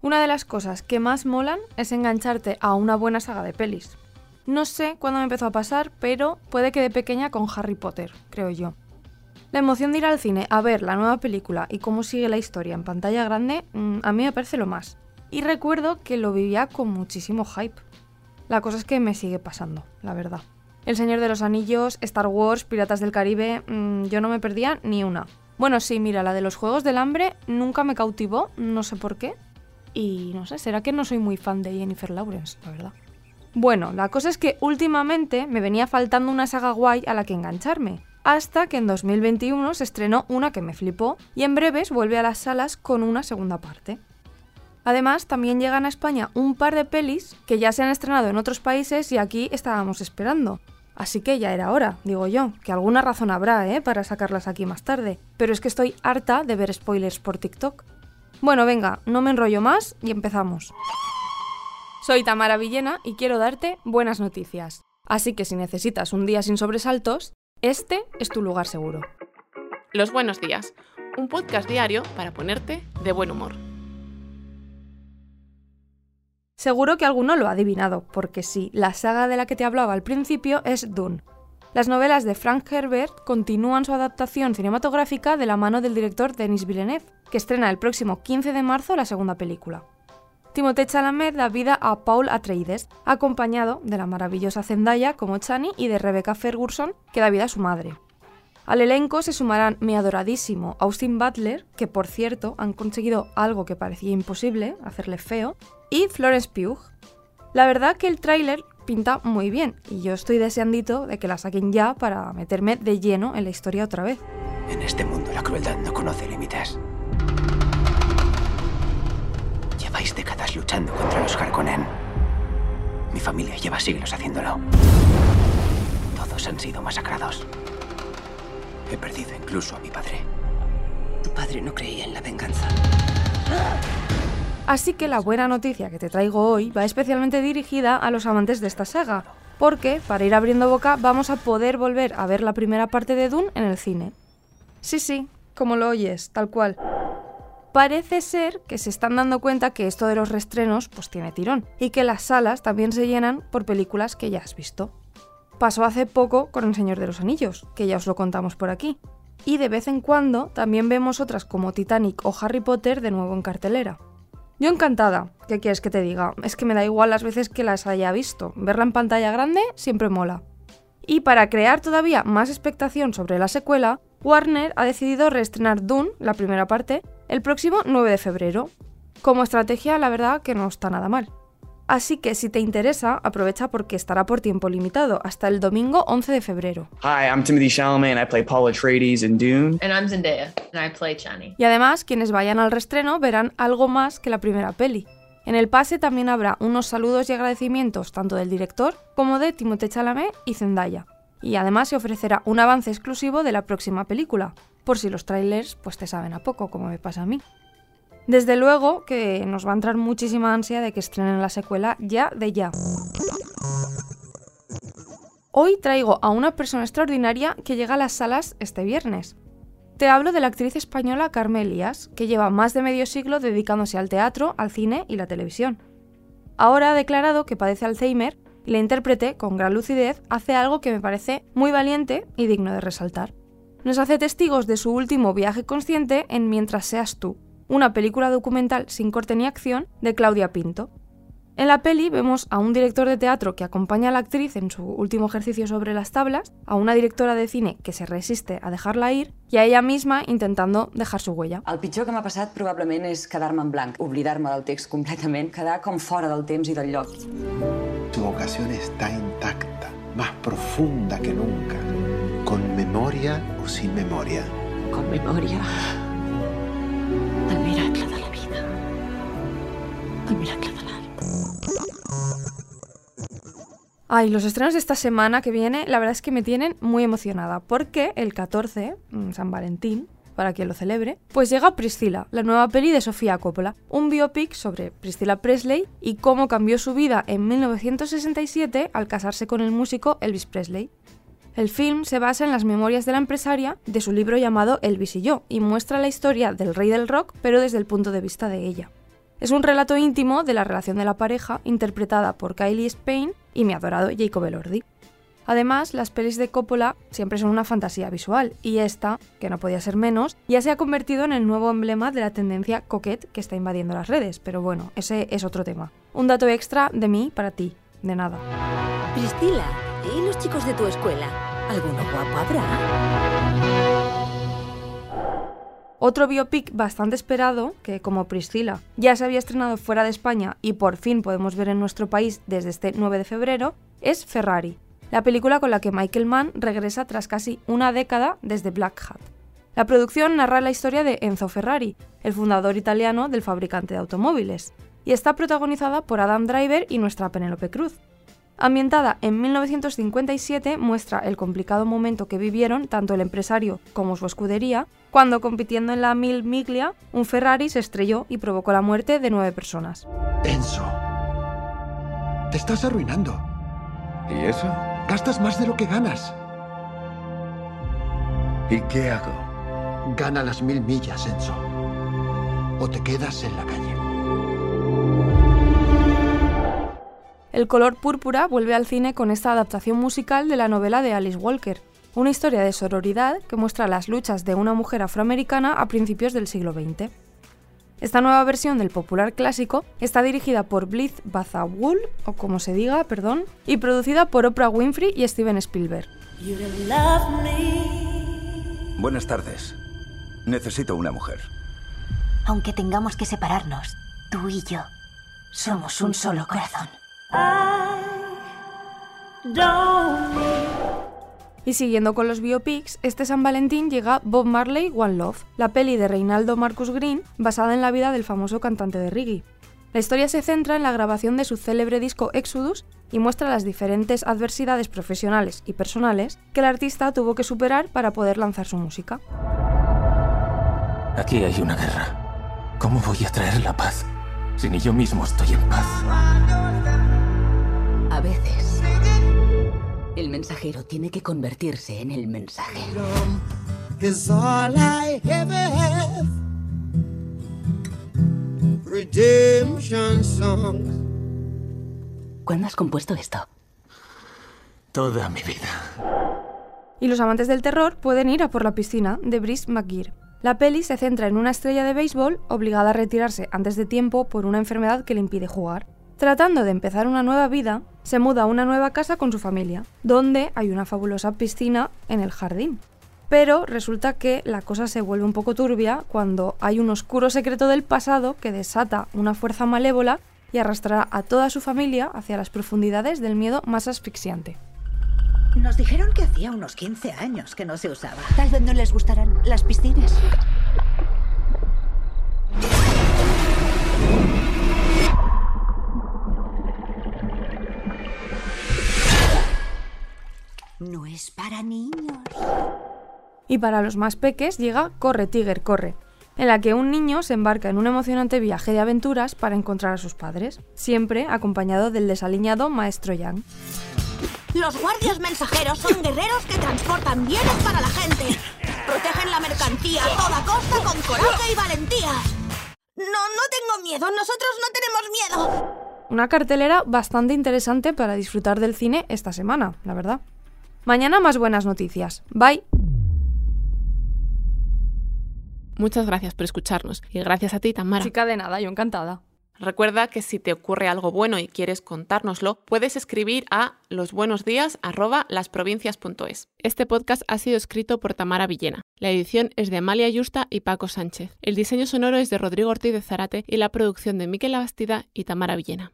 Una de las cosas que más molan es engancharte a una buena saga de pelis. No sé cuándo me empezó a pasar, pero puede que de pequeña con Harry Potter, creo yo. La emoción de ir al cine a ver la nueva película y cómo sigue la historia en pantalla grande, mm, a mí me parece lo más. Y recuerdo que lo vivía con muchísimo hype. La cosa es que me sigue pasando, la verdad. El Señor de los Anillos, Star Wars, Piratas del Caribe, mm, yo no me perdía ni una. Bueno, sí, mira, la de los Juegos del Hambre nunca me cautivó, no sé por qué. Y no sé, será que no soy muy fan de Jennifer Lawrence, la verdad. Bueno, la cosa es que últimamente me venía faltando una saga guay a la que engancharme, hasta que en 2021 se estrenó una que me flipó y en breves vuelve a las salas con una segunda parte. Además, también llegan a España un par de pelis que ya se han estrenado en otros países y aquí estábamos esperando. Así que ya era hora, digo yo, que alguna razón habrá, ¿eh? Para sacarlas aquí más tarde. Pero es que estoy harta de ver spoilers por TikTok. Bueno, venga, no me enrollo más y empezamos. Soy Tamara Villena y quiero darte buenas noticias. Así que si necesitas un día sin sobresaltos, este es tu lugar seguro. Los buenos días, un podcast diario para ponerte de buen humor. Seguro que alguno lo ha adivinado, porque sí, la saga de la que te hablaba al principio es Dune. Las novelas de Frank Herbert continúan su adaptación cinematográfica de la mano del director Denis Villeneuve, que estrena el próximo 15 de marzo la segunda película. Timothée Chalamet da vida a Paul Atreides, acompañado de la maravillosa Zendaya como Chani y de Rebecca Ferguson, que da vida a su madre. Al elenco se sumarán mi adoradísimo Austin Butler, que por cierto han conseguido algo que parecía imposible, hacerle feo, y Florence Pugh. La verdad que el tráiler pinta muy bien y yo estoy deseandito de que la saquen ya para meterme de lleno en la historia otra vez. En este mundo la crueldad no conoce límites. Lleváis décadas luchando contra los Harkonnen. Mi familia lleva siglos haciéndolo. Todos han sido masacrados. He perdido incluso a mi padre. Tu padre no creía en la venganza. Así que la buena noticia que te traigo hoy va especialmente dirigida a los amantes de esta saga, porque, para ir abriendo boca, vamos a poder volver a ver la primera parte de Dune en el cine. Sí, sí, como lo oyes, tal cual parece ser que se están dando cuenta que esto de los restrenos pues tiene tirón y que las salas también se llenan por películas que ya has visto. Pasó hace poco con El Señor de los Anillos, que ya os lo contamos por aquí. Y de vez en cuando también vemos otras como Titanic o Harry Potter de nuevo en cartelera. Yo encantada, ¿qué quieres que te diga? Es que me da igual las veces que las haya visto. Verla en pantalla grande siempre mola. Y para crear todavía más expectación sobre la secuela, Warner ha decidido reestrenar Dune, la primera parte, el próximo 9 de febrero. Como estrategia, la verdad que no está nada mal. Así que si te interesa, aprovecha porque estará por tiempo limitado, hasta el domingo 11 de febrero. Hi, I'm Timothy Chalamet and I play Paul Atreides in Dune. And I'm Zendaya and I play Chani. Y además, quienes vayan al restreno verán algo más que la primera peli. En el pase también habrá unos saludos y agradecimientos tanto del director como de Timothée Chalamet y Zendaya y además se ofrecerá un avance exclusivo de la próxima película, por si los trailers pues te saben a poco, como me pasa a mí. Desde luego que nos va a entrar muchísima ansia de que estrenen la secuela ya de ya. Hoy traigo a una persona extraordinaria que llega a las salas este viernes. Te hablo de la actriz española Carmen Elías, que lleva más de medio siglo dedicándose al teatro, al cine y la televisión. Ahora ha declarado que padece Alzheimer y la intérprete, con gran lucidez, hace algo que me parece muy valiente y digno de resaltar. Nos hace testigos de su último viaje consciente en Mientras seas tú, una película documental sin corte ni acción de Claudia Pinto, en la peli vemos a un director de teatro que acompaña a la actriz en su último ejercicio sobre las tablas, a una directora de cine que se resiste a dejarla ir y a ella misma intentando dejar su huella. El pitjor que m'ha passat probablement és quedar-me en blanc, oblidar-me del text completament, quedar com fora del temps i del lloc. Su vocación está intacta, más profunda que nunca, con memoria o sin memoria. Con memòria, Ay, los estrenos de esta semana que viene, la verdad es que me tienen muy emocionada, porque el 14, mm, San Valentín, para quien lo celebre, pues llega Priscila, la nueva peli de Sofía Coppola, un biopic sobre Priscilla Presley y cómo cambió su vida en 1967 al casarse con el músico Elvis Presley. El film se basa en las memorias de la empresaria de su libro llamado Elvis y yo y muestra la historia del rey del rock pero desde el punto de vista de ella. Es un relato íntimo de la relación de la pareja interpretada por Kylie Spain y mi adorado Jacob Elordi. Además, las pelis de Coppola siempre son una fantasía visual y esta, que no podía ser menos, ya se ha convertido en el nuevo emblema de la tendencia coquette que está invadiendo las redes, pero bueno, ese es otro tema. Un dato extra de mí para ti, de nada. Priscila, ¿y los chicos de tu escuela? ¿Alguno guapo habrá? Otro biopic bastante esperado, que como Priscila ya se había estrenado fuera de España y por fin podemos ver en nuestro país desde este 9 de febrero, es Ferrari, la película con la que Michael Mann regresa tras casi una década desde Black Hat. La producción narra la historia de Enzo Ferrari, el fundador italiano del fabricante de automóviles, y está protagonizada por Adam Driver y nuestra Penélope Cruz. Ambientada en 1957, muestra el complicado momento que vivieron tanto el empresario como su escudería, cuando compitiendo en la Mil Miglia, un Ferrari se estrelló y provocó la muerte de nueve personas. Enzo, te estás arruinando. ¿Y eso? Gastas más de lo que ganas. ¿Y qué hago? Gana las mil millas, Enzo. O te quedas en la calle. El color púrpura vuelve al cine con esta adaptación musical de la novela de Alice Walker, una historia de sororidad que muestra las luchas de una mujer afroamericana a principios del siglo XX. Esta nueva versión del popular clásico está dirigida por Bliss Bazawul, o como se diga, perdón, y producida por Oprah Winfrey y Steven Spielberg. Buenas tardes. Necesito una mujer. Aunque tengamos que separarnos, tú y yo somos un solo corazón. Y siguiendo con los biopics, este San Valentín llega Bob Marley One Love, la peli de Reinaldo Marcus Green basada en la vida del famoso cantante de reggae. La historia se centra en la grabación de su célebre disco Exodus y muestra las diferentes adversidades profesionales y personales que el artista tuvo que superar para poder lanzar su música. Aquí hay una guerra. ¿Cómo voy a traer la paz si ni yo mismo estoy en paz? Mensajero tiene que convertirse en el mensaje. ¿Cuándo has compuesto esto? Toda mi vida. Y los amantes del terror pueden ir a por la piscina de Brice McGear. La peli se centra en una estrella de béisbol obligada a retirarse antes de tiempo por una enfermedad que le impide jugar. Tratando de empezar una nueva vida, se muda a una nueva casa con su familia, donde hay una fabulosa piscina en el jardín. Pero resulta que la cosa se vuelve un poco turbia cuando hay un oscuro secreto del pasado que desata una fuerza malévola y arrastrará a toda su familia hacia las profundidades del miedo más asfixiante. Nos dijeron que hacía unos 15 años que no se usaba. Tal vez no les gustarán las piscinas. Para niños. Y para los más peques llega Corre Tiger, corre, en la que un niño se embarca en un emocionante viaje de aventuras para encontrar a sus padres, siempre acompañado del desaliñado maestro Yang. Los guardias mensajeros son guerreros que transportan bienes para la gente. Protegen la mercancía a toda costa con coraje y valentía. No, no tengo miedo. Nosotros no tenemos miedo. Una cartelera bastante interesante para disfrutar del cine esta semana, la verdad. Mañana más buenas noticias. Bye. Muchas gracias por escucharnos y gracias a ti, Tamara. Chica de nada, yo encantada. Recuerda que si te ocurre algo bueno y quieres contárnoslo, puedes escribir a losbuenosdías@lasprovincias.es. Este podcast ha sido escrito por Tamara Villena. La edición es de Amalia Yusta y Paco Sánchez. El diseño sonoro es de Rodrigo Ortiz de Zarate y la producción de Miquel Abastida y Tamara Villena.